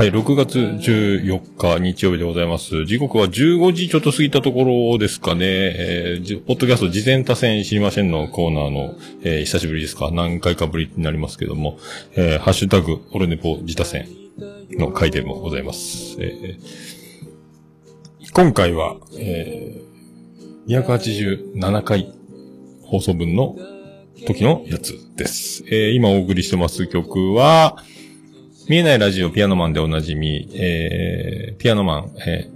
はい、6月14日日曜日でございます。時刻は15時ちょっと過ぎたところですかね。えーポッドキャスト事前多戦知りませんのコーナーの、えー久しぶりですか？何回かぶりになりますけども、えーハッシュタグ、オルネポ自他戦の回でもございます。えー今回は、えー287回放送分の時のやつです。えー今お送りしてます曲は、見えないラジオピアノマンでおなじみ、えー、ピアノマン、え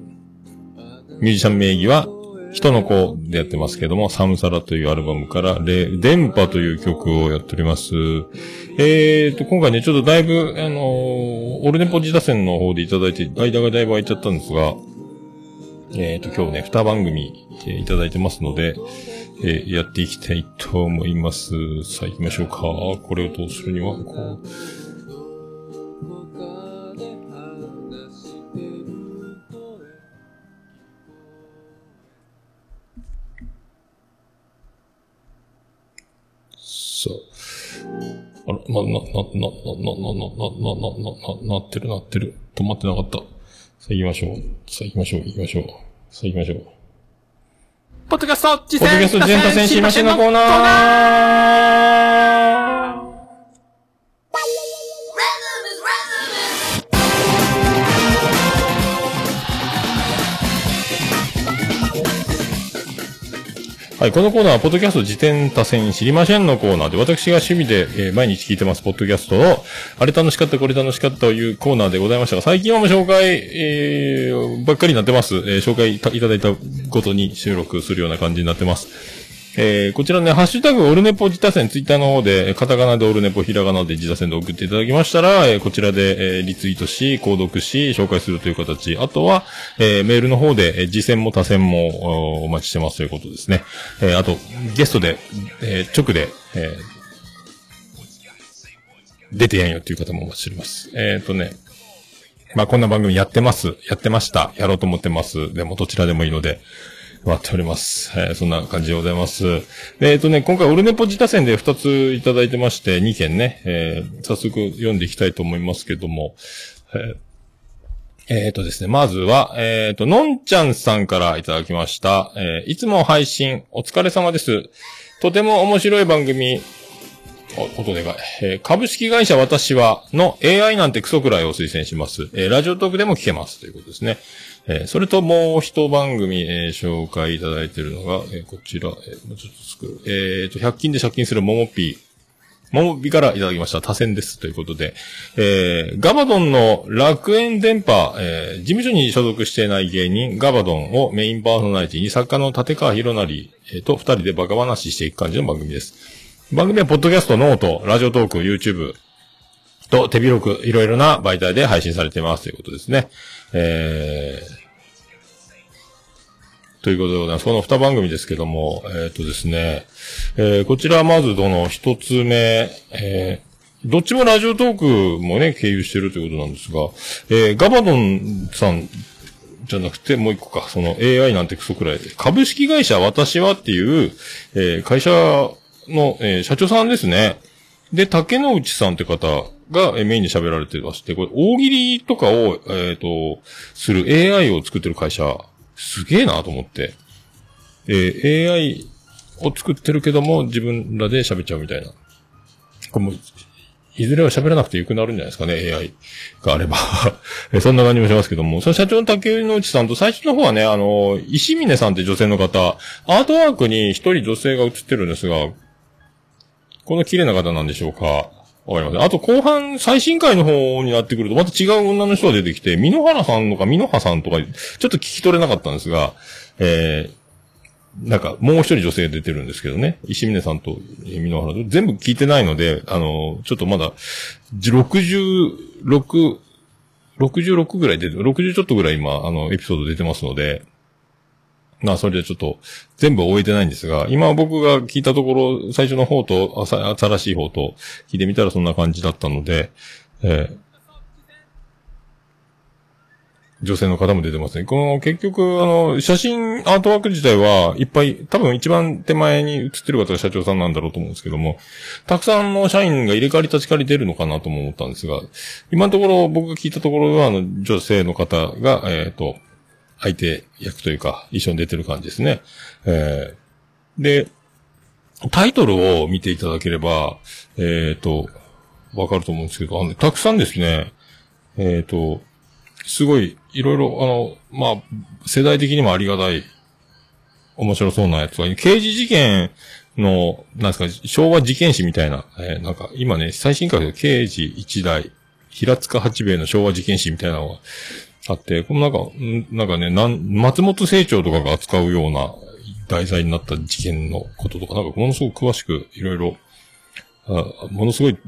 ー、ミュージシャン名義は、人の子でやってますけども、サムサラというアルバムから、レ電波という曲をやっております。えーと、今回ね、ちょっとだいぶ、あのーオルネポ自打線の方でいただいて、間がだいぶ空いちゃったんですが、えーと、今日ね、二番組、えーいただいてますので、えーやっていきたいと思います。さあ行きましょうか。これをどうするには、こ、う。あら、な、な、な、な、な、な、な、な、な、な、な、なってるなってる。止まってなかった。さあ行きましょう。さあ行きましょう、行きましょう。さあ行きましょう。ポッドキャスト、次ポッドキャスト全多戦知りませんのコーナーはい、このコーナーは、ポッドキャスト辞典多戦知りませんのコーナーで、私が趣味で、えー毎日聞いてます、ポッドキャストの、あれ楽しかった、これ楽しかったというコーナーでございましたが、最近はもう紹介、えー、ばっかりになってます。えー紹介いただいたことに収録するような感じになってます。えー、こちらね、ハッシュタグ、オルネポ自他戦、ツイッターの方で、カタカナでオルネポ、ひらがなで自他戦で送っていただきましたら、えーこちらで、えーリツイートし、購読し、紹介するという形。あとは、えーメールの方で、えー自戦も他戦も、おお待ちしてますということですね。えーあと、ゲストで、えー直で、えー出てやんよっていう方もお待ちしております。えっ、とね、まあ、こんな番組やってます。やってました。やろうと思ってます。でも、どちらでもいいので、待っております。えーそんな感じでございます。えっ、とね、今回、オルネポ自他戦で2ついただいてまして、2件ね、えー早速読んでいきたいと思いますけども、えーえーとですね、まずは、えーと、のんちゃんさんからいただきました。えーいつも配信、お疲れ様です。とても面白い番組、お、音でかい。え株式会社私はの AI なんてクソくらいを推薦します。えラジオトークでも聞けます。ということですね。えーそれともう一番組、えー紹介いただいているのが、えーこちら、えーもうちょっと作る。えーと、100均で借金するももぴー。ももびからいただきました。多選です。ということで。えー、ガバドンの楽園電波、えー、事務所に所属していない芸人、ガバドンをメインパーソナリティに作家の立川博成、えーと二人でバカ話していく感じの番組です。番組はポッドキャスト、ノート、ラジオトーク、YouTube と手広くいろいろな媒体で配信されていますということですね。えー、ということでございます。この二番組ですけども、えっ、とですね、えーこちらまずどの一つ目、えーどっちもラジオトークもね、経由してるということなんですが、えーガバドンさんじゃなくて、もう一個か、その AI なんてクソくらいで、株式会社私はっていう、えー会社の、えー社長さんですね。で、竹之内さんって方がメインで喋られてまして、これ、大喜利とかを、えっ、と、する AI を作ってる会社、すげえなと思って。えー AI を作ってるけども、自分らで喋っちゃうみたいな。これも、いずれは喋らなくてよくなるんじゃないですかね、AI があれば。そんな感じもしますけども、その社長の竹之内さんと最初の方はね、あの、石峰さんって女性の方、アートワークに一人女性が映ってるんですが、この綺麗な方なんでしょうかわかりません。あと後半、最新回の方になってくると、また違う女の人が出てきて、美濃原さんとか美濃葉さんとか、ちょっと聞き取れなかったんですが、えー、なんか、もう一人女性出てるんですけどね。石峰さんと美濃原と、全部聞いてないので、あの、ちょっとまだ、66、66ぐらい出て、60ちょっとぐらい今、あの、エピソード出てますので、まあ、それでちょっと、全部終えてないんですが、今僕が聞いたところ、最初の方と、あさ新しい方と、聞いてみたらそんな感じだったので、えー女性の方も出てますね。この、結局、あの、写真アートワーク自体はいっぱい、多分一番手前に写ってる方が社長さんなんだろうと思うんですけども、たくさんの社員が入れ替わり立ち替わり出るのかなとも思ったんですが、今のところ僕が聞いたところは、あの、女性の方が、えっ、と、相手役というか、一緒に出てる感じですね。えー、で、タイトルを見ていただければ、えっ、と、わかると思うんですけど、あの、たくさんですね、えっ、と、すごい、いろいろ、あの、まあ、世代的にもありがたい、面白そうなやつが、刑事事件の、なんですか、昭和事件史みたいな、えー、なんか、今ね、最新回で刑事一代、平塚八兵衛の昭和事件史みたいなのがあって、このなんか、なんかね、なん、松本清張とかが扱うような題材になった事件のこととか、なんかものすごく詳しくいろいろものすごい、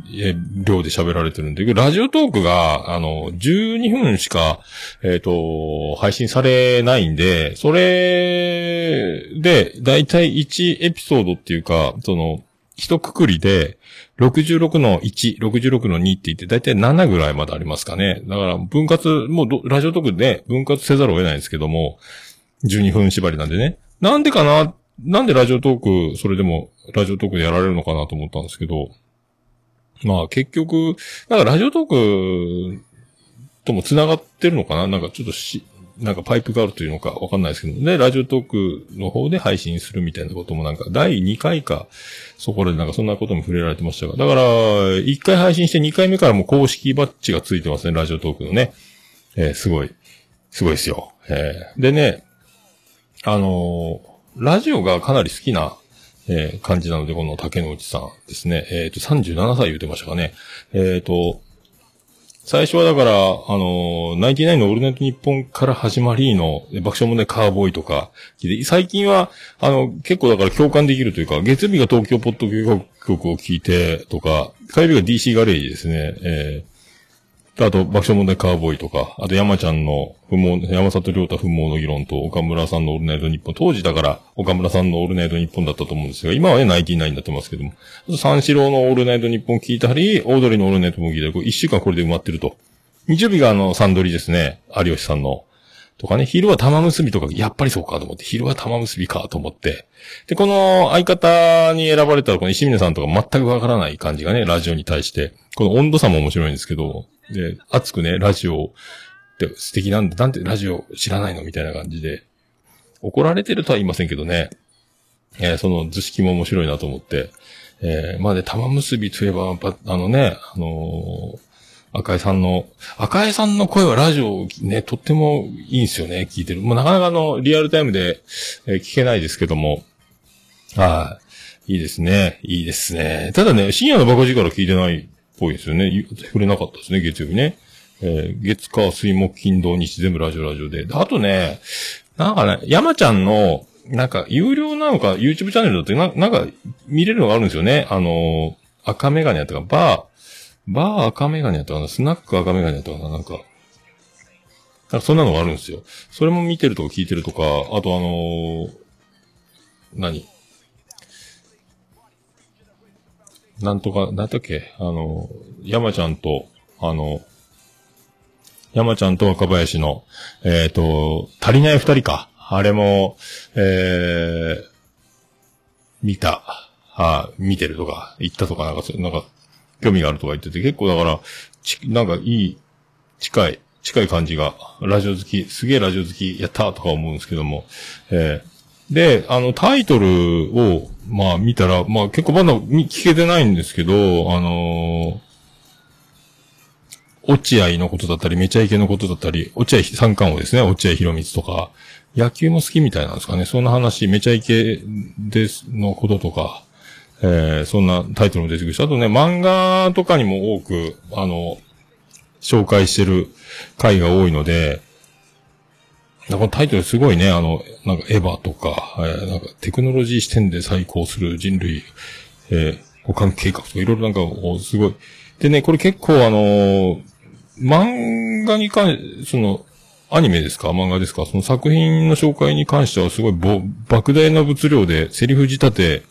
量で喋られてるんで、ラジオトークが、あの、12分しか、えっ、ー、と、配信されないんで、それで、だいたい1エピソードっていうか、その、一括りで、66の1、66の2って言って、だいたい7ぐらいまでありますかね。だから、分割、もう、ラジオトークで分割せざるを得ないんですけども、12分縛りなんでね。なんでかななんでラジオトーク、それでも、ラジオトークでやられるのかなと思ったんですけど、まあ結局、なんかラジオトークとも繋がってるのかななんかちょっとし、なんかパイプがあるというのかわかんないですけど、ね、ラジオトークの方で配信するみたいなこともなんか、第2回か、そこでなんかそんなことも触れられてましたが、だから、1回配信して2回目からも公式バッジがついてますね、ラジオトークのね。えー、すごい、すごいですよ。えー、でね、あのーラジオがかなり好きな、え、感じなので、この竹之内さんですね。えっ、と、37歳言ってましたかね。えっ、と、最初はだから、あのー、ナインティナインのオールナイトニッポンから始まりの、爆笑問題カーボーイとか、最近は、あの、結構だから共感できるというか、月曜日が東京ポッド局を聞いてとか、火曜日が DC ガレージですね。えーあと、爆笑問題カーボーイとか、あと山ちゃんの不毛、山里亮太不毛の議論と、岡村さんのオールナイトニッポン。当時だから、岡村さんのオールナイトニッポンだったと思うんですが、今はね、ナインティナインになってますけども。三四郎のオールナイトニッポン聞いたり、オードリーのオールナイトも聞いたり、こ一週間これで埋まってると。日曜日があの、サンドリですね。有吉さんの。とかね、昼は玉結びとか、やっぱりそうかと思って、昼は玉結びかと思って。で、この相方に選ばれたらこの石峰さんとか全くわからない感じがね、ラジオに対して。この温度差も面白いんですけど、で、熱くね、ラジオって素敵なんだ。なんてラジオ知らないのみたいな感じで。怒られてるとは言いませんけどね。えー、その図式も面白いなと思って。えー、まあね、玉結びといえば、あのね、あのー、赤井さんの、赤井さんの声はラジオね、とってもいいんですよね、聞いてる。もうなかなかあの、リアルタイムで、え、聞けないですけども。はい。いいですね。いいですね。ただね、深夜のバカ力聞いてないぽいですよね。触れなかったですね、月曜日ね。えー、月火水木金土日全部ラジオラジオで。あとね、なんかね、山ちゃんの、なんか、有料なのか、YouTube チャンネルだってな、なんか、見れるのがあるんですよね。あのー、赤メガネやったか、バー、バー赤メガネやったかな、スナック赤メガネやったかな、なんか。なんかそんなのがあるんですよ。それも見てるとか聞いてるとか、あとあのー、何？なんとか、なんだっけ、あの、山ちゃんと、あの、山ちゃんと若林の、えっ、ー、と、足りない二人か。あれも、えー、見た、あ見てるとか、行ったとか、なんか、なんか、興味があるとか言ってて、結構だから、ち、なんかいい、近い、近い感じが、ラジオ好き、すげえラジオ好き、やったとか思うんですけども、えー、で、あの、タイトルを、まあ見たら、まあ結構まだ聞けてないんですけど、あのー、落合のことだったり、めちゃイケのことだったり、落合三冠王ですね、落合博光とか、野球も好きみたいなんですかね。そんな話、めちゃイケです、のこととか、えー、そんなタイトルも出てくるし、あとね、漫画とかにも多く、あの、紹介してる回が多いので、このタイトルすごいね、あの、なんかエヴァとか、えー、なんかテクノロジー視点で再興する人類、えー、保管計画とかいろいろなんか、すごい。でね、これ結構あのー、漫画に関、その、アニメですか？漫画ですか？その作品の紹介に関してはすごいぼ、莫大な物量で、セリフ仕立て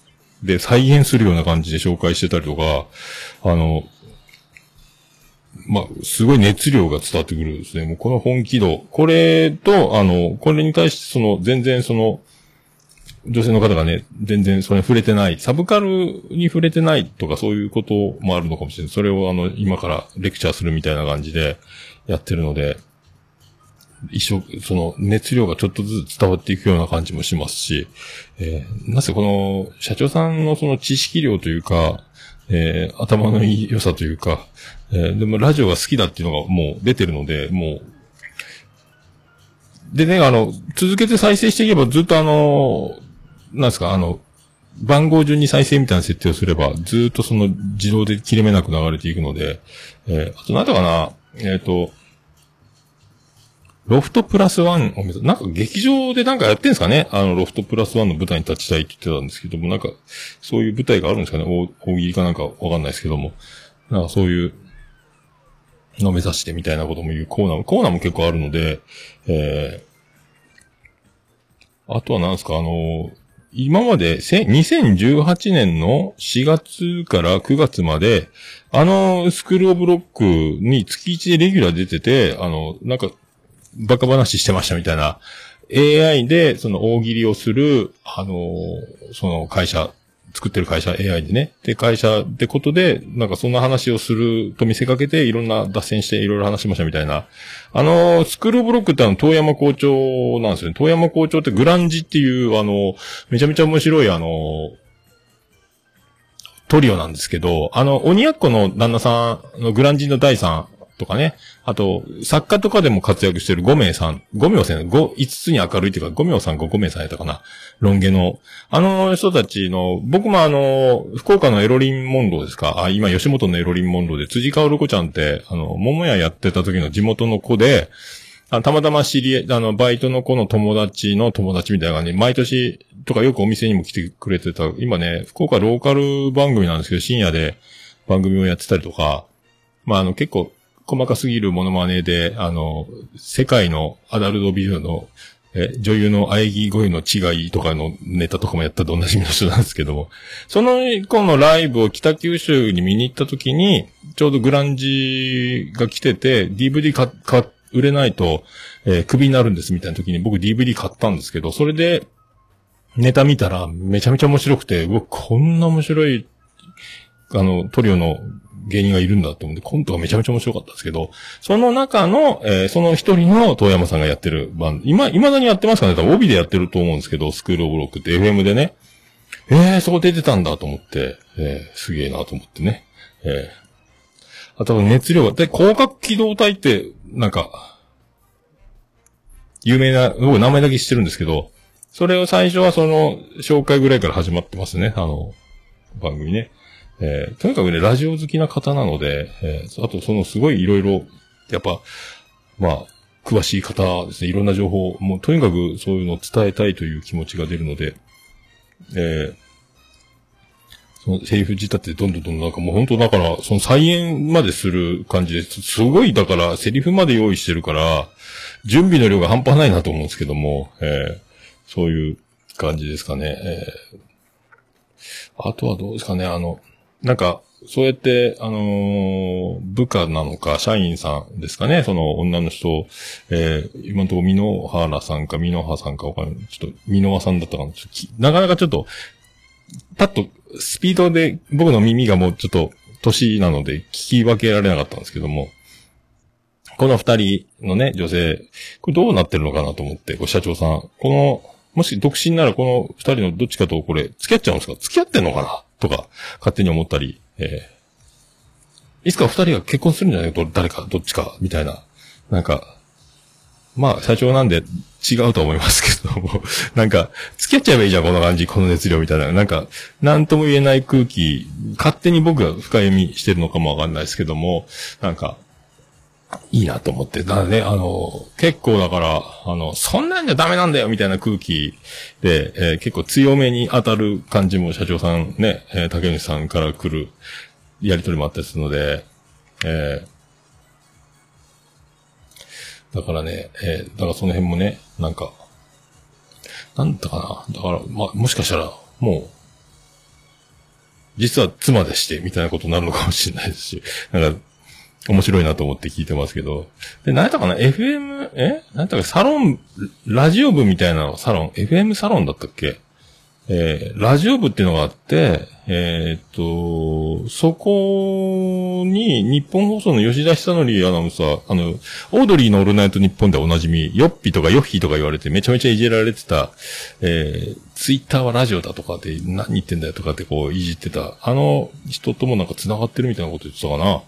で再現するような感じで紹介してたりとか、あの、まあ、すごい熱量が伝わってくるんですね。もうこの本気度。これと、あの、これに対してその、全然その、女性の方がね、全然それ触れてない、サブカルに触れてないとかそういうこともあるのかもしれない。それをあの、今からレクチャーするみたいな感じでやってるので、一生、その熱量がちょっとずつ伝わっていくような感じもしますし、えー、なぜこの社長さんのその知識量というか、えー、頭のいい良さというか、えー、でもラジオが好きだっていうのがもう出てるので、もう、でね、あの、続けて再生していけばずっとあの、なんですか、あの、番号順に再生みたいな設定をすれば、ずっとその自動で切れ目なく流れていくので、えー、あとなんだかな、えっ、ー、と、ロフトプラスワンを目指なんか劇場でなんかやってんですかね？あの、ロフトプラスワンの舞台に立ちたいって言ってたんですけども、なんか、そういう舞台があるんですかね？大大喜利かなんかわかんないですけども。なんかそういうの目指してみたいなことも言うコーナーも、コーナーも結構あるので、えー、あとは何ですか？あの、今まで、2018年の4月から9月まで、あの、スクールオブロックに月1でレギュラー出てて、あの、なんか、バカ話してましたみたいな、AI で、その大喜利をする、あの、その会社作ってる会社、AI でね。で、会社ってことで、なんかそんな話をすると見せかけて、いろんな脱線していろいろ話しましたみたいな。あの、スクールブロックってあの、遠山校長なんですよね。遠山校長ってグランジっていう、あの、めちゃめちゃ面白いあの、トリオなんですけど、あの、鬼奴の旦那さんのグランジの第三とかね。あと、作家とかでも活躍してる5名さん、5名さん、5、5つに明るいっていうか、5名さんか5名さんやったかな。ロン毛の。あの人たちの、僕もあの、福岡のエロリンモンドですか？あ、今吉本のエロリンモンドで、辻川る子ちゃんって、あの、桃屋やってた時の地元の子で、あたまたま知り合い、あの、バイトの子の友達の友達みたいな感じ、毎年とかよくお店にも来てくれてた、今ね、福岡ローカル番組なんですけど、深夜で番組をやってたりとか、まあ、あの、結構、細かすぎるモノマネで、あの、世界のアダルトビデオの、え、女優の喘ぎ声の違いとかのネタとかもやったと同じみの人なんですけども、その子のライブを北九州に見に行った時に、ちょうどグランジが来てて、DVD 買、買、売れないと、えー、クビになるんですみたいな時に僕 DVD 買ったんですけど、それで、ネタ見たらめちゃめちゃ面白くて、うわ、こんな面白い、あの、トリオの芸人がいるんだと思って、コントがめちゃめちゃ面白かったんですけど、その中の、えー、その一人の遠山さんがやってるバンド、今、未だにやってますかね？多分帯でやってると思うんですけど、スクールオブロックって FM でね、えー、そこ出てたんだと思って、えー、すげえなと思ってね。えー、あと熱量が、で、広角機動隊って、なんか、有名な、僕名前だけ知ってるんですけど、それを最初はその、紹介ぐらいから始まってますね、あの、番組ね。えー、とにかくね、ラジオ好きな方なので、えー、あとそのすごいいろいろ、やっぱ、まあ、詳しい方ですね、いろんな情報、もうとにかくそういうのを伝えたいという気持ちが出るので、えー、そのセリフ自体ってどんどんどんどんなんかもう本当だから、その再演までする感じです。すごいだからセリフまで用意してるから、準備の量が半端ないなと思うんですけども、えー、そういう感じですかね。えー、あとはどうですかね、あの、なんか、そうやって、あのー、部下なのか、社員さんですかね、その女の人、えー、今のところ、ミノハラさんか、ミノハさんかわかんない。ちょっと、ミノワさんだったかな。ちょっとなかなかちょっと、パッと、スピードで、僕の耳がもうちょっと、年なので、聞き分けられなかったんですけども、この二人のね、女性、これどうなってるのかなと思って、こ社長さん、この、もし独身ならこの二人のどっちかとこれ、付き合っちゃうんですか？付き合ってんのかな？とか、勝手に思ったり、えー、いつか二人が結婚するんじゃない？か誰か、どっちか、みたいな。なんか、まあ、社長なんで違うと思いますけども、なんか、付き合っちゃえばいいじゃん、この感じ、この熱量みたいな。なんか、なんとも言えない空気、勝手に僕が深読みしてるのかもわかんないですけども、なんか、いいなと思って。だからね、あの、結構だから、あの、そんなんじゃダメなんだよみたいな空気で、えー、結構強めに当たる感じも社長さんね、えー、竹内さんから来るやりとりもあったりするので、えー、だからね、えー、だからその辺もね、なんか、なんだかな。だから、ま、もしかしたら、もう、実は妻でして、みたいなことになるのかもしれないですし、なんか、面白いなと思って聞いてますけど。で、何やったかな ?FM、え？何やったか？サロン、ラジオ部みたいなサロン ?FM サロンだったっけ？えー、ラジオ部っていうのがあって、えー、っと、そこに日本放送の吉田久則アナウンサー、あの、オードリーのオールナイト日本でおなじみ、ヨッピとかヨッヒとか言われてめちゃめちゃいじられてた、えー、ツイッターはラジオだとかで何言ってんだよとかってこういじってた、あの人ともなんか繋がってるみたいなこと言ってたかな。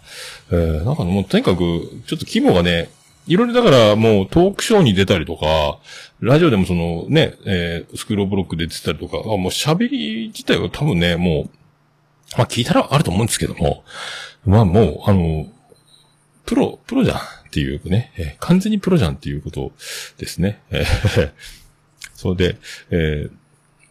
えー、なんかもうとにかく、ちょっと規模がね、いろいろだからもうトークショーに出たりとか、ラジオでもそのね、えー、スクローブロックで出てたりとか、もう喋り自体は多分ね、もう、まあ聞いたらあると思うんですけども、まあもう、あの、プロ、プロじゃんっていうね、えー、完全にプロじゃんっていうことですね。えー、それで、えー、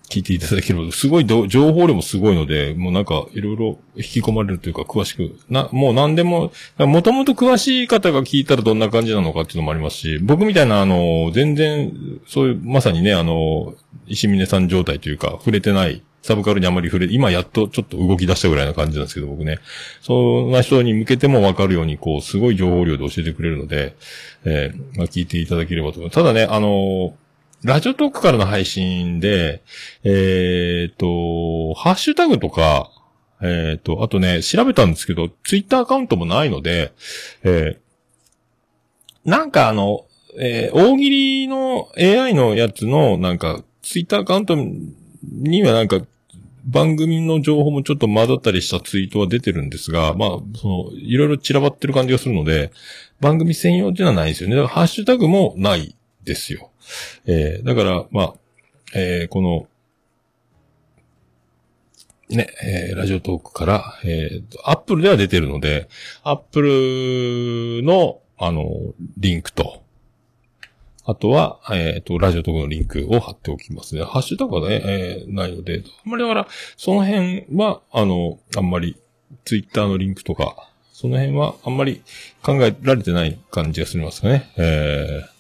聞いていただければ、すごい情報量もすごいので、もうなんかいろいろ引き込まれるというか詳しく、な、もう何でも、もともと詳しい方が聞いたらどんな感じなのかっていうのもありますし、僕みたいなあの、全然、そういう、まさにね、あの、石峰さん状態というか、触れてない、サブカルにあまり触れ、今やっとちょっと動き出したぐらいな感じなんですけど、僕ね。そんな人に向けてもわかるように、こう、すごい情報量で教えてくれるので、えー、まあ聞いていただければと思います。ただね、あのラジオトークからの配信で、えっ、と、ハッシュタグとか、えっ、と、あとね、調べたんですけど、ツイッターアカウントもないので、えー、なんかあの、えー、大喜利の AI のやつの、なんか、ツイッターアカウントにはなんか、番組の情報もちょっと混ざったりしたツイートは出てるんですが、まあ、その、いろいろ散らばってる感じがするので、番組専用っていうのはないですよね。だからハッシュタグもないですよ。えー、だから、まあ、えー、この、ね、えー、ラジオトークから、えー、アップルでは出てるので、アップルの、あの、リンクと、あとは、えっ、ー、と、ラジオトークのリンクを貼っておきますね。ハッシュタグはね、えー、ないので、あんまりだから、その辺は、あの、あんまり、ツイッターのリンクとか、その辺はあんまり考えられてない感じがすみますかね。えー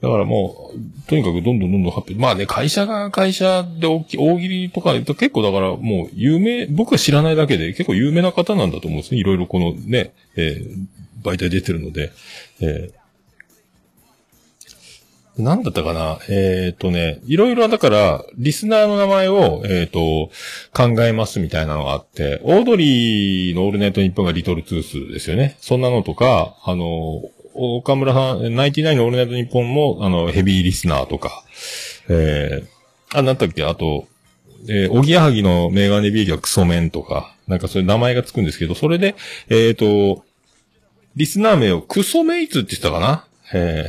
だからもう、とにかくどんどんどんどん発表。まあね、会社が会社で大き大喜利とか、結構だからもう有名、僕は知らないだけで結構有名な方なんだと思うんですね。いろいろこのね、えー、媒体出てるので。えー、なんだったかな？えっ、ー、とね、いろいろだから、リスナーの名前を、えっ、ー、と、考えますみたいなのがあって、オードリーのオールナイトニッポンがリトルトゥースですよね。そんなのとか、あの、岡村さん、ナインティナインのオールナイトニッポンも、あの、ヘビーリスナーとか、えー、あ、なんだっけ、あと、えー、おぎやはぎのメガネビーキはクソメンとか、なんかそういう名前がつくんですけど、それで、えっ、ー、と、リスナー名をクソメイツって言ったかな？え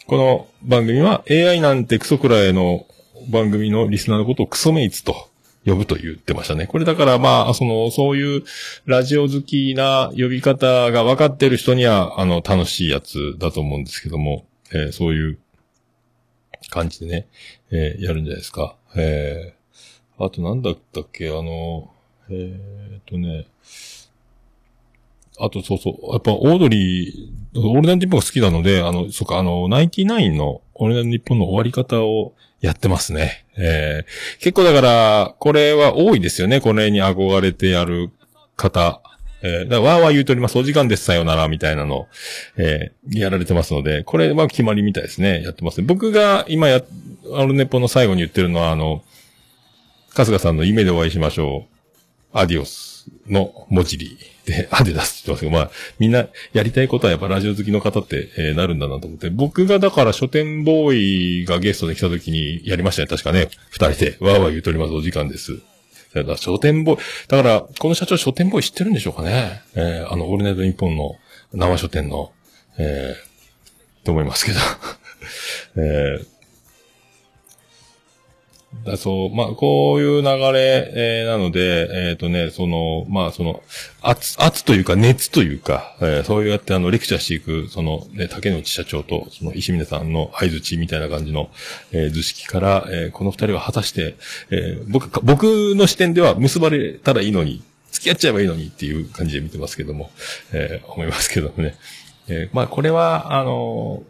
ー、この番組は AI なんてクソくらいの番組のリスナーのことをクソメイツと呼ぶと言ってましたね。これだからまあ、その、そういうラジオ好きな呼び方が分かってる人には、あの、楽しいやつだと思うんですけども、えー、そういう感じでね、えー、やるんじゃないですか。えー、あとなんだったっけ、あの、えー、っとね、あとそうそう、やっぱオードリー、オールナイトニッポンが好きなので、あの、そっか、あの、ナインティナインのオールナイトニッポンの終わり方をやってますね。えー、結構だから、これは多いですよね。これに憧れてやる方。えー、だわーわー言うとおります。お時間です、さよなら、みたいなの、えー、やられてますので、これは決まりみたいですね。やってます、ね。僕が今や、アルネポの最後に言ってるのは、あの、春日さんの夢でお会いしましょう。アディオスの文字り。で、あで出すって言ってますけど、まあ、みんなやりたいことはやっぱラジオ好きの方って、えー、なるんだなと思って、僕がだから書店ボーイがゲストで来た時にやりましたね、確かね。二人で、わーわー言うとります、お時間です。だから書店ボーイ、だから、この社長書店ボーイ知ってるんでしょうかね。えー、あの、オールナイトニッポンの生書店の、えー、と思いますけど。えー、だそう、まあ、こういう流れ、えー、なので、えっ、ー、とね、その、まあ、その、圧、圧というか熱というか、えー、そうやってあの、レクチャーしていく、その、ね、竹内社長と、その、石峰さんの合図値みたいな感じの、えー、図式から、えー、この二人は果たして、えー、僕、僕の視点では結ばれたらいいのに、付き合っちゃえばいいのにっていう感じで見てますけども、えー、思いますけどもね。えー、まあ、これは、あの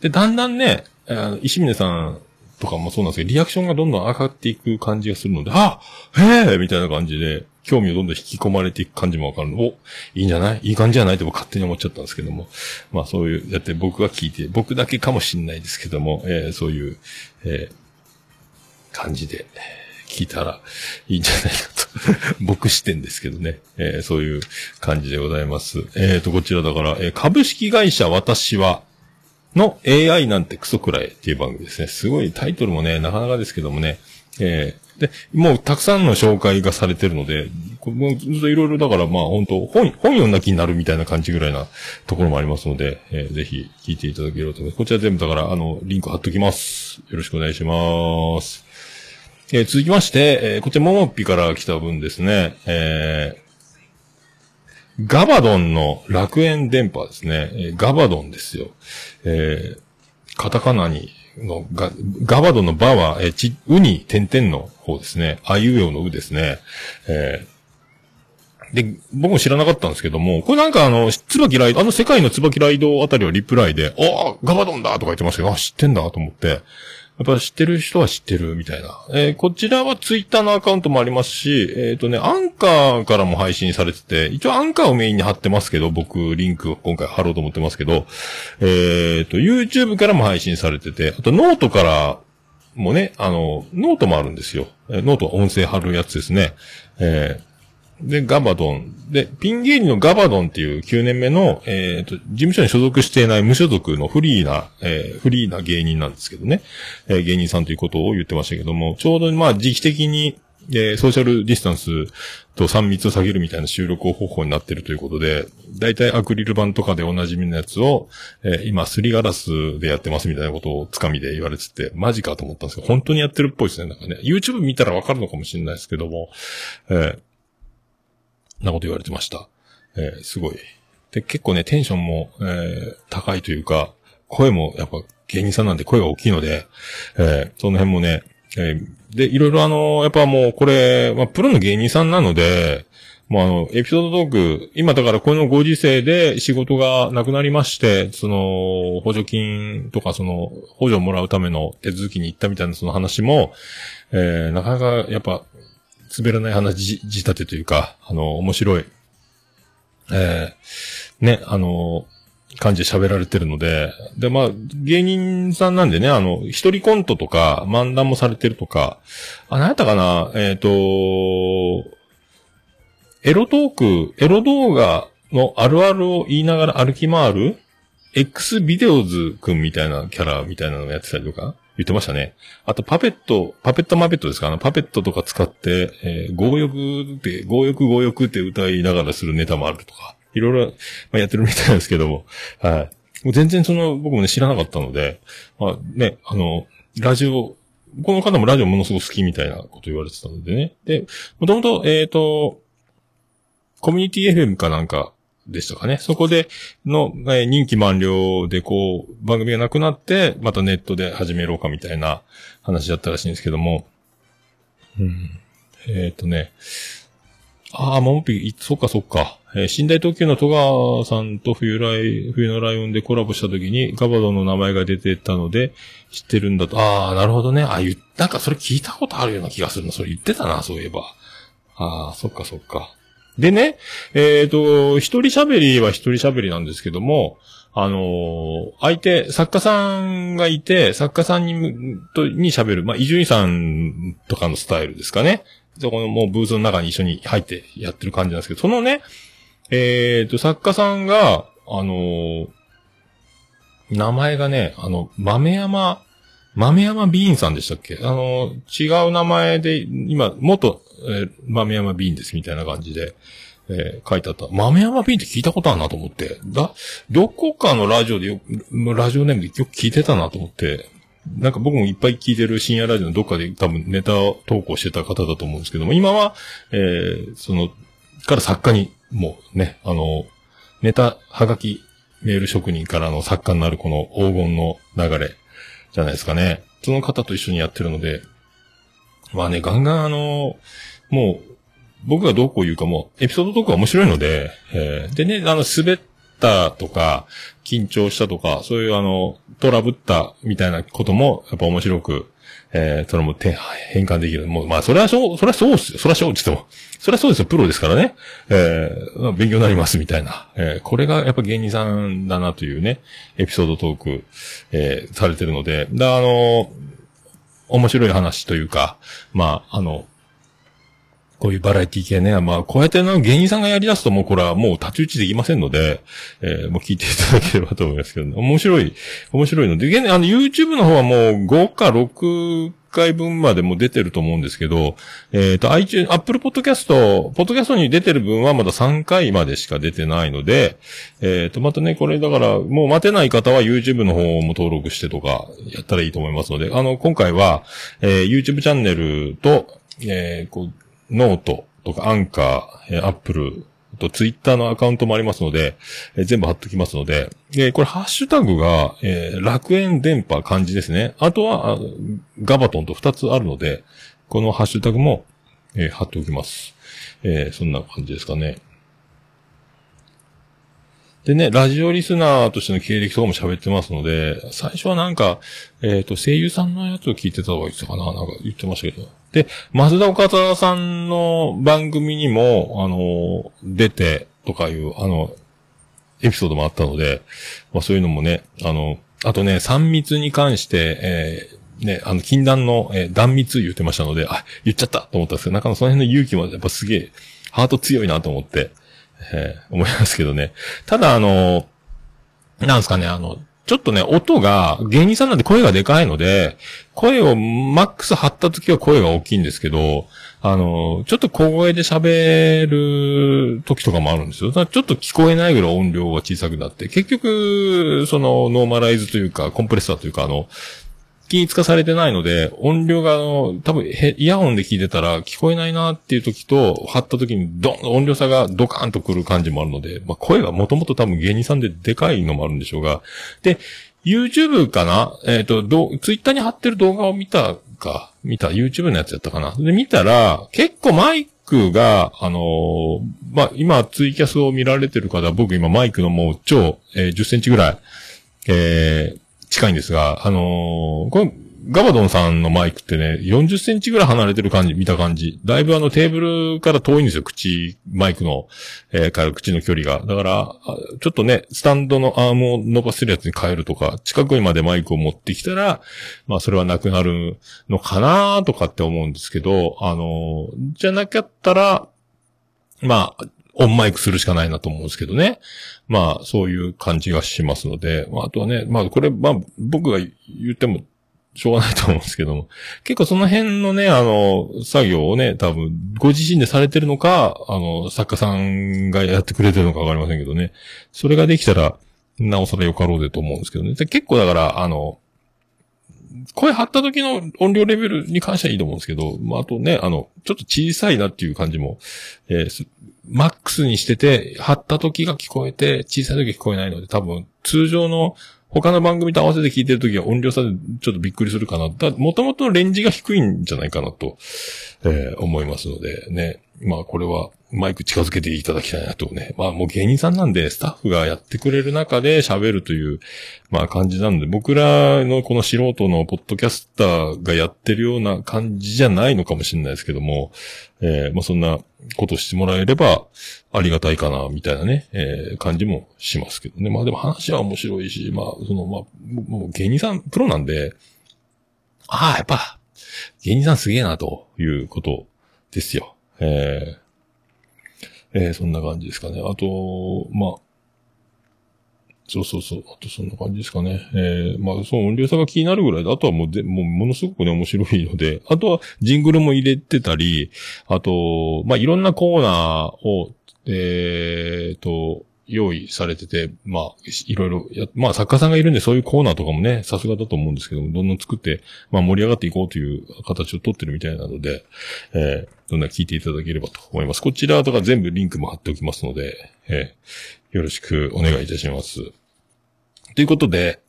ー、で、だんだんね、あの石峰さんとかもそうなんですけど、リアクションがどんどん上がっていく感じがするので、あへえみたいな感じで、興味をどんどん引き込まれていく感じもわかるの。お、いいんじゃない？いい感じじゃない？って僕勝手に思っちゃったんですけども。まあそういう、だって僕が聞いて、僕だけかもしんないですけども、えー、そういう、えー、感じで聞いたらいいんじゃないかと。僕視点ですけどね。えー、そういう感じでございます。えっ、ー、と、こちらだから、えー、株式会社私は、の AI なんてクソくらいっていう番組ですね。すごいタイトルもね、なかなかですけどもね、えー、で、もうたくさんの紹介がされてるので、もうずっといろいろだからまあ本当本、本読んだ気になるみたいな感じぐらいなところもありますので、えー、ぜひ聞いていただければと思います。こちら全部だからあの、リンク貼っときます。よろしくお願いします。えー、続きまして、えー、こちらももっぴから来た分ですね、えー、ガバドンの楽園電波ですね。ガバドンですよ。えー、カタカナにのガ、ガバドンのバは、えち、ウに点々の方ですね。あいうえおのうですね。え、で、僕も知らなかったんですけども、これなんかあの、椿ライド、あの世界の椿ライドあたりはリプライで、あガバドンだとか言ってましたけど、あ、知ってんだと思って、やっぱ知ってる人は知ってるみたいな。えー、こちらはツイッターのアカウントもありますし、えっ、ー、とね、アンカーからも配信されてて、一応アンカーをメインに貼ってますけど、僕、リンクを今回貼ろうと思ってますけど、えっ、ー、と、YouTube からも配信されてて、あとノートからもね、あの、ノートもあるんですよ。えノートは音声貼るやつですね。えーで、ガバドン。で、ピン芸人のガバドンっていう9年目の、えっ、ー、と、事務所に所属していない無所属のフリーな、えー、フリーな芸人なんですけどね。えー、芸人さんということを言ってましたけども、ちょうどまあ時期的に、えー、ソーシャルディスタンスと3密を下げるみたいな収録方法になってるということで、だいたいアクリル板とかでおなじみのやつを、えー、今、すりガラスでやってますみたいなことをつかみで言われてて、マジかと思ったんですけど、本当にやってるっぽいですね。なんかね、YouTube 見たらわかるのかもしれないですけども、えー、なこと言われてました。えー、すごい。で、結構ね、テンションも、えー、高いというか、声もやっぱ芸人さんなんで声が大きいので、えー、その辺もね、えー、で、いろいろあの、やっぱもうこれ、まあ、プロの芸人さんなので、もうあの、エピソードトーク、今だからこのご時世で仕事がなくなりまして、その、補助金とかその、補助をもらうための手続きに行ったみたいなその話も、えー、なかなかやっぱ滑らない話仕立てというか、あの、面白い、えー、ね、あの、感じで喋られてるので、で、まあ、芸人さんなんでね、あの、一人コントとか、漫談もされてるとか、あ、なやったかな、えっ、ー、と、エロトーク、エロ動画のあるあるを言いながら歩き回る X ビデオズくんみたいなキャラみたいなのやってたりとか、言ってましたね。あと、パペット、パペットマペットですか？あの、パペットとか使って、えー、強欲って、強欲強欲って歌いながらするネタもあるとか、いろいろ、まあ、やってるみたいなんですけども、はい。もう全然その、僕もね、知らなかったので、まあね、あの、ラジオ、この方もラジオものすごく好きみたいなこと言われてたのでね。で、もともと、えっ、ー、と、コミュニティ FM かなんかでしたかね。そこでの、えー、任期満了でこう、番組がなくなって、またネットで始めろうかみたいな話だったらしいんですけども。うん。えっ、ー、とね。ああ、ももぴ、そっかそっか。えー、寝台特急の戸川さんと冬来、冬のライオンでコラボした時にガバドの名前が出てたので、知ってるんだと。ああ、なるほどね。ああ、言、なんかそれ聞いたことあるような気がするな。それ言ってたな、そういえば。ああ、そっかそっか。でね、えっ、ー、と、一人喋りは一人喋りなんですけども、あのー、相手、作家さんがいて、作家さんに、と、に喋る、まあ、伊集院さんとかのスタイルですかね。そこのもうブースの中に一緒に入ってやってる感じなんですけど、そのね、えっ、ー、と、作家さんが、あのー、名前がね、あの、豆山、豆山ビーンさんでしたっけ？あの、違う名前で、今、元、え、豆山ビーンですみたいな感じで、えー、書いてあった。豆山ビーンって聞いたことあるなと思って。だ、どこかのラジオでよラジオネームでよく聞いてたなと思って、なんか僕もいっぱい聞いてる深夜ラジオのどっかで多分ネタを投稿してた方だと思うんですけども、今は、えー、その、から作家に、もうね、あの、ネタ、はがき、メール職人からの作家になるこの黄金の流れじゃないですかね。その方と一緒にやってるので、まあね、ガンガンあの、もう、僕がどうこう言うかも、エピソードトークは面白いので、えー、でね、あの、滑ったとか、緊張したとか、そういうあの、トラブったみたいなことも、やっぱ面白く、えー、それもて変換できる。もう、まあ、それはそう、それはそうっすよ。それはそうって言っても。それはそうですよ。プロですからね。えー、勉強になりますみたいな。えー、これがやっぱ芸人さんだなというね、エピソードトーク、えー、されてるので、だあの、面白い話というか、まあ、あの、こういうバラエティ系ね。まあ、こうやっての芸人さんがやり出すともうこれはもう立ち打ちできませんので、えー、もう聞いていただければと思いますけど、ね、面白い、面白いので、現あの、YouTube の方はもう5か6回分までも出てると思うんですけど、えっ、ー、と、iTunes、Apple Podcast、ポッドキャストに出てる分はまだ3回までしか出てないので、えっ、ー、と、またね、これだから、もう待てない方は YouTube の方も登録してとか、やったらいいと思いますので、あの、今回は、えー、YouTube チャンネルと、えー、こう、ノートとかアンカー、アップル、とツイッターのアカウントもありますので、えー、全部貼っときますので、えー、これハッシュタグが、えー、楽園電波漢字ですね。あとは、ガバトンと2つあるので、このハッシュタグも、えー、貼っておきます。えー、そんな感じですかね。でね、ラジオリスナーとしての経歴とかも喋ってますので、最初はなんか、えっ、ー、と、声優さんのやつを聞いてた方がいいかななんか言ってましたけど。で、増田岡田さんの番組にも、あの、出てとかいう、あの、エピソードもあったので、まあそういうのもね、あの、あとね、3密に関して、えー、ね、あの、禁断の、えー、断密言ってましたので、あ、言っちゃったと思ったんですけど、なんかその辺の勇気もやっぱすげえ、ハート強いなと思って、えー、思いますけどね。ただ、あの、なんですかね、あの、ちょっとね、音が、芸人さんなんで声がでかいので、声をマックス張った時は声が大きいんですけど、あの、ちょっと小声で喋る時とかもあるんですよ。ちょっと聞こえないぐらい音量が小さくなって、結局、その、ノーマライズというか、コンプレッサーというか、あの、均一化されてないので、音量があの、多分イヤホンで聞いてたら聞こえないなっていう時と、貼った時にドン、音量差がドカーンとくる感じもあるので、まあ、声がもともと多分芸人さんででかいのもあるんでしょうが、で、YouTube かな？えっ、ー、と、ど、Twitter に貼ってる動画を見たか、見た、YouTube のやつやったかな？で、見たら、結構マイクが、あのー、まあ、今ツイキャスを見られてる方、僕今マイクのもう超、えー、10センチぐらい、えー、近いんですが、あのー、これ、ガバドンさんのマイクってね、40センチぐらい離れてる感じ、見た感じ。だいぶあのテーブルから遠いんですよ、口、マイクの、えー、から口の距離が。だから、ちょっとね、スタンドのアームを伸ばせるやつに変えるとか、近くにまでマイクを持ってきたら、まあそれはなくなるのかなとかって思うんですけど、あのー、じゃなかったら、まあ、オンマイクするしかないなと思うんですけどね。まあ、そういう感じがしますので、まあ、あとはね、まあ、これ、まあ、僕が言っても、しょうがないと思うんですけども、結構その辺のね、あの、作業をね、多分、ご自身でされてるのか、あの、作家さんがやってくれてるのかわかりませんけどね。それができたら、なおさらよかろうでと思うんですけどね。で結構だから、あの、声張った時の音量レベルに関してはいいと思うんですけど、まあ、あとね、あの、ちょっと小さいなっていう感じも、えー、マックスにしてて、張った時が聞こえて、小さい時聞こえないので、多分、通常の他の番組と合わせて聞いてる時は音量差でちょっとびっくりするかな。だもともとレンジが低いんじゃないかなと、えー、思いますのでね。まあこれはマイク近づけていただきたいなとね。まあもう芸人さんなんでスタッフがやってくれる中で喋るという、まあ感じなんで、僕らのこの素人のポッドキャスターがやってるような感じじゃないのかもしれないですけども、えー、まあそんなことしてもらえればありがたいかな、みたいなね、えー、感じもしますけどね。まあでも話は面白いし、まあその、まあ、もう芸人さんプロなんで、ああ、やっぱ、芸人さんすげえな、ということですよ。えー、えー、そんな感じですかね。あと、まあ、そうそうそう。あとそんな感じですかね。えー、まあ、その音量差が気になるぐらいで、あとはもうで、もうものすごくね、面白いので、あとはジングルも入れてたり、あと、まあ、いろんなコーナーを、えーと、用意されてて、まあ、いろいろや、まあ作家さんがいるんでそういうコーナーとかもね、さすがだと思うんですけども、どんどん作って、まあ盛り上がっていこうという形をとってるみたいなので、えー、どんどん聞いていただければと思います。こちらとか全部リンクも貼っておきますので、えー、よろしくお願いいたします。ということで、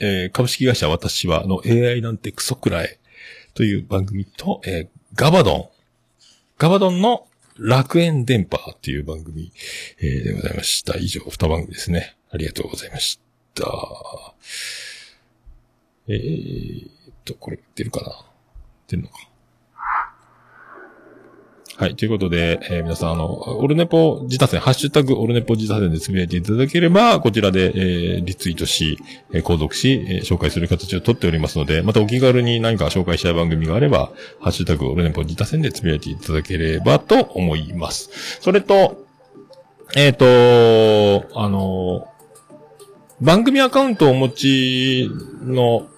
えー、株式会社私はの AI なんてクソくらいという番組と、えー、ガバドン。ガバドンの楽園電波っていう番組、えー、でございました。以上、二番組ですね。ありがとうございました。えーっと、これ出るかな？出るのか？はい。ということで、えー皆さん、あの、オルネポ自他戦、ハッシュタグオルネポ自他戦でつぶやいていただければ、こちらで、えーリツイートし、えー購読し、えー紹介する形をとっておりますので、またお気軽に何か紹介したい番組があれば、ハッシュタグオルネポ自他戦でつぶやいていただければと思います。それと、えっ、と、あの、番組アカウントをお持ちの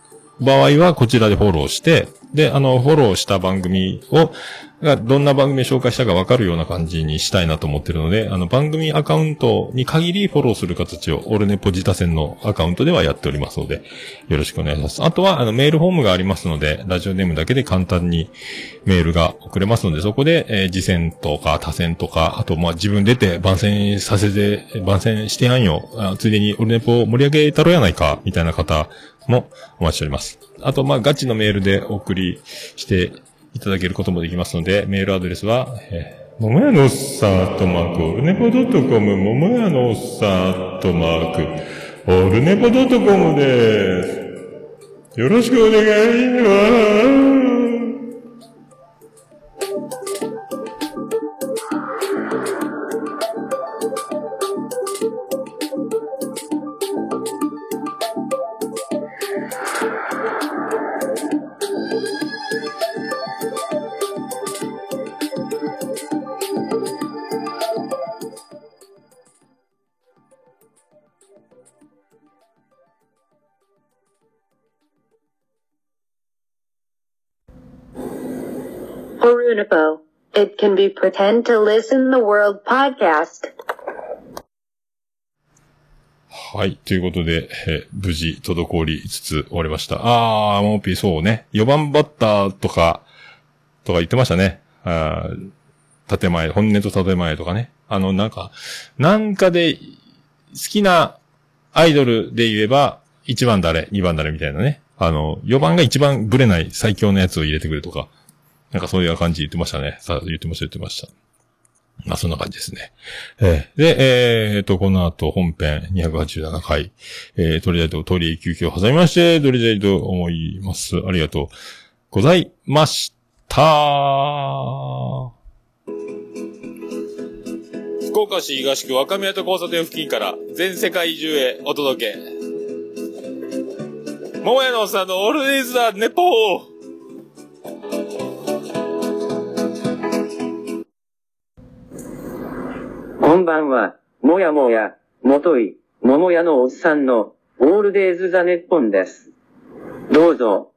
場合はこちらでフォローして、で、あの、フォローした番組を、がどんな番組を紹介したかわかるような感じにしたいなと思ってるので、あの、番組アカウントに限りフォローする形を、オルネポジタ戦のアカウントではやっておりますので、よろしくお願いします。あとは、あの、メールフォームがありますので、ラジオネームだけで簡単にメールが送れますので、そこで、えー、次戦とか他戦とか、あと、ま、自分出て番宣させて、番宣してやんよ。あついでにオルネポを盛り上げたろやないか、みたいな方もお待ちしております。あと、まあ、ガチのメールでお送りしていただけることもできますので、メールアドレスは、えー、ももやのおっさん、アットマーク、オルネポドットコム、ももやのおっさん、アットマーク、オルネポドットコムです。よろしくお願いします。It can be pretend to listen the world podcast. はい。ということで、え無事、滞りつつ終わりました。あー、モーピー、そうね。4番バッターとか、とか言ってましたね。あー建前、本音と建前とかね。あの、なんか、なんかで、好きなアイドルで言えば、1番誰、2番誰みたいなね。あの、4番が一番ブレない最強のやつを入れてくるとか。なんかそういう感じ言ってましたね。さあ、言ってました、言ってました。まあ、そんな感じですね。えーで、えー、と、この後本編287回、えー、取りたいと、取り休憩を挟みまして、取りたいと思います。ありがとうございました。福岡市東区若宮と交差点付近から全世界中へお届け。桃屋のおっさんのオールディーズだ、ネポーこんばんは、もやもや、もとい、ももやのおっさんの、オールデイズ・ザ・ネッポンです。どうぞ、